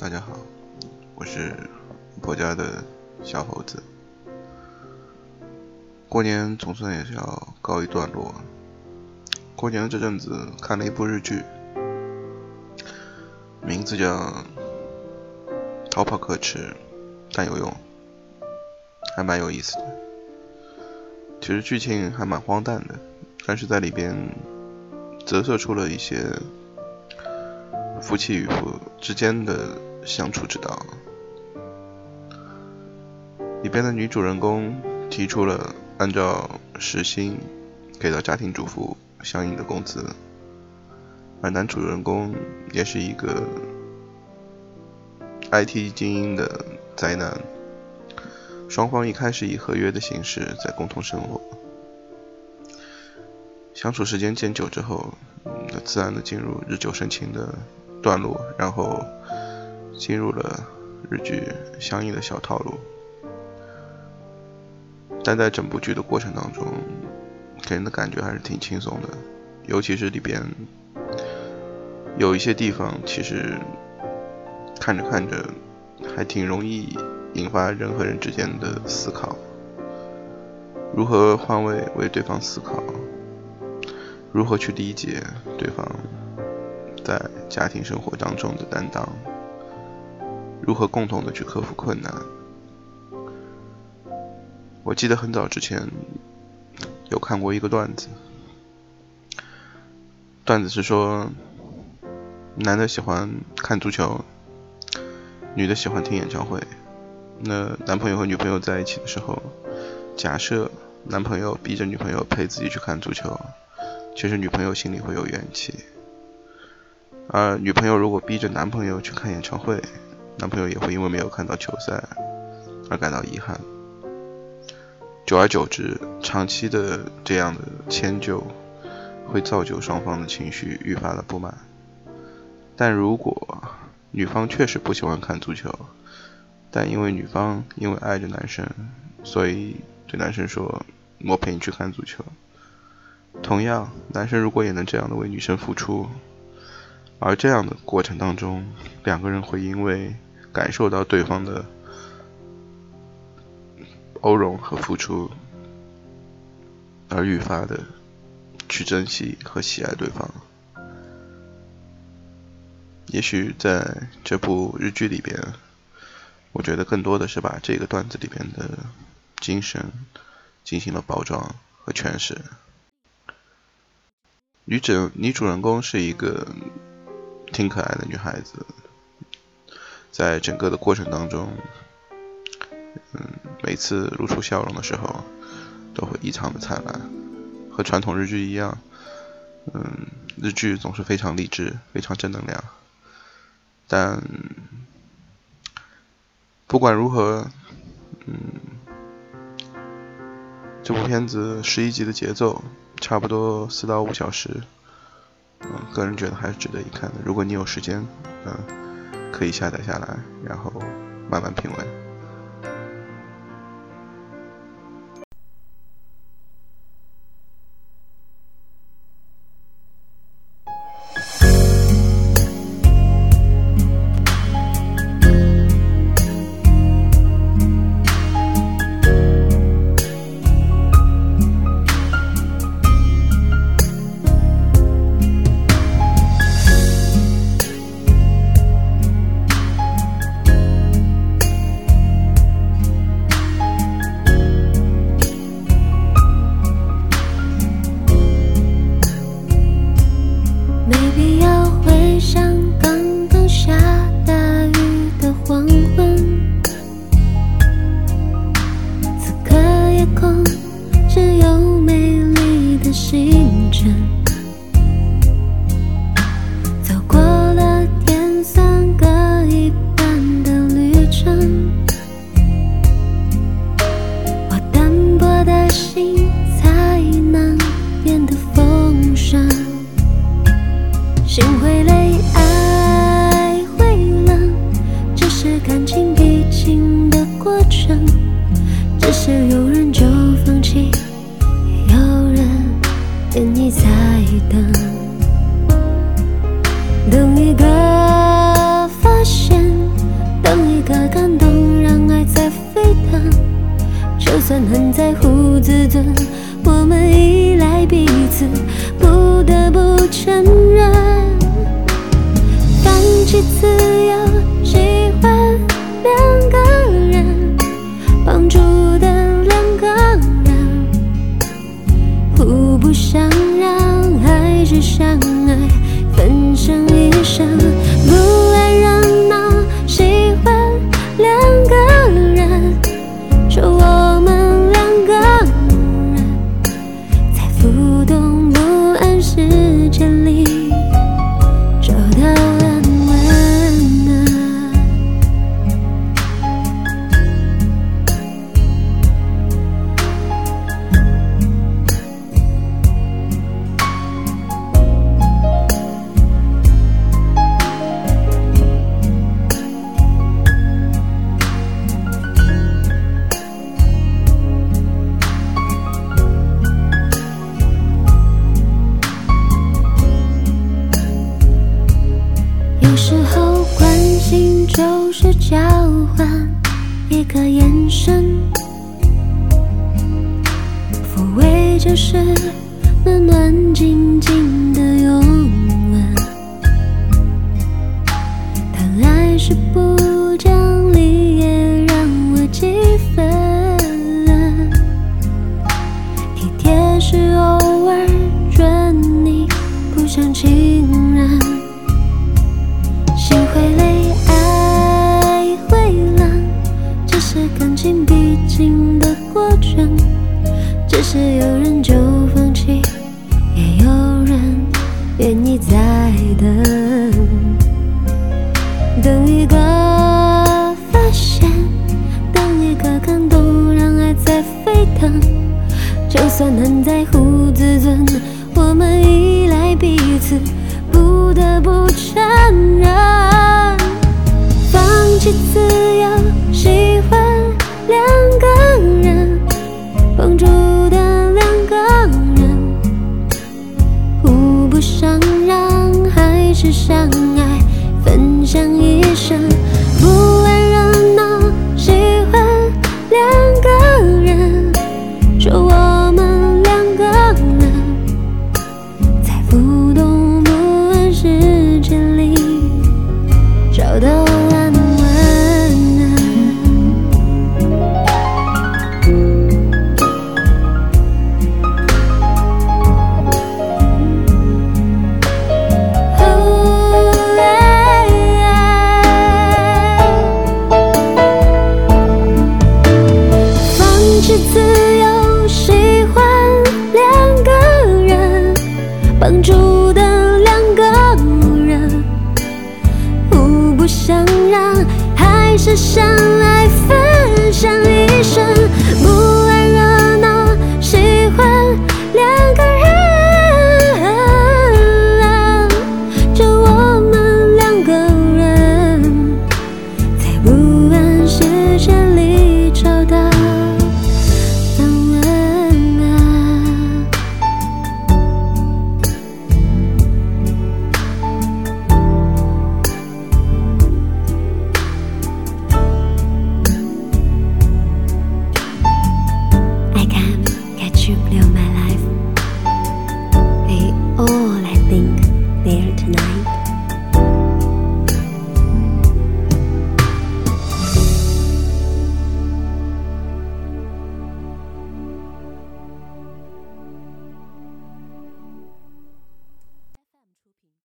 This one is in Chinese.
大家好，我是婆家的小猴子。过年总算也是要告一段落。过年的这阵子看了一部日剧，名字叫《逃跑可耻但有用》，还蛮有意思的。其实剧情还蛮荒诞的，但是在里边折射出了一些夫妻与夫之间的相处之道。里边的女主人公提出了按照时薪给到家庭主妇相应的工资，而男主人公也是一个 IT 精英的宅男。双方一开始以合约的形式在共同生活，相处时间渐久之后，就自然的进入日久生情的段落，然后进入了日剧相应的小套路。但在整部剧的过程当中，给人的感觉还是挺轻松的，尤其是里边有一些地方，其实看着看着还挺容易。引发人和人之间的思考，如何换位为对方思考，如何去理解对方在家庭生活当中的担当，如何共同的去克服困难。我记得很早之前有看过一个段子，段子是说，男的喜欢看足球，女的喜欢听演唱会。那男朋友和女朋友在一起的时候，假设男朋友逼着女朋友陪自己去看足球，其实女朋友心里会有怨气；而女朋友如果逼着男朋友去看演唱会，男朋友也会因为没有看到球赛而感到遗憾。久而久之，长期的这样的迁就，会造就双方的情绪愈发的不满。但如果女方确实不喜欢看足球，但因为女方因为爱着男生，所以对男生说：“我陪你去看足球。”同样，男生如果也能这样的为女生付出，而这样的过程当中，两个人会因为感受到对方的包容和付出，而愈发的去珍惜和喜爱对方。也许在这部日剧里边。我觉得更多的是把这个段子里边的精神进行了包装和诠释。女主女主人公是一个挺可爱的女孩子，在整个的过程当中，嗯，每次露出笑容的时候都会异常的灿烂。和传统日剧一样，嗯，日剧总是非常励志、非常正能量，但。不管如何，嗯，这部片子十一集的节奏差不多四到五小时，嗯，个人觉得还是值得一看的。如果你有时间，嗯，可以下载下来，然后慢慢品味。心才能变得丰盛心会累爱会冷这是感情必经的过程只是有人就放弃有人愿意再等很在乎自尊，我们依赖彼此，不得不承认，放弃自由，是暖暖静静的拥吻。但爱是不讲理，也让我几分。体贴是偶尔准你，不想起是有人就放弃，也有人愿意再等，等一个发现，等一个感动，让爱在沸腾。就算很在乎自尊，我们依赖彼此，不得不承认，放弃自只想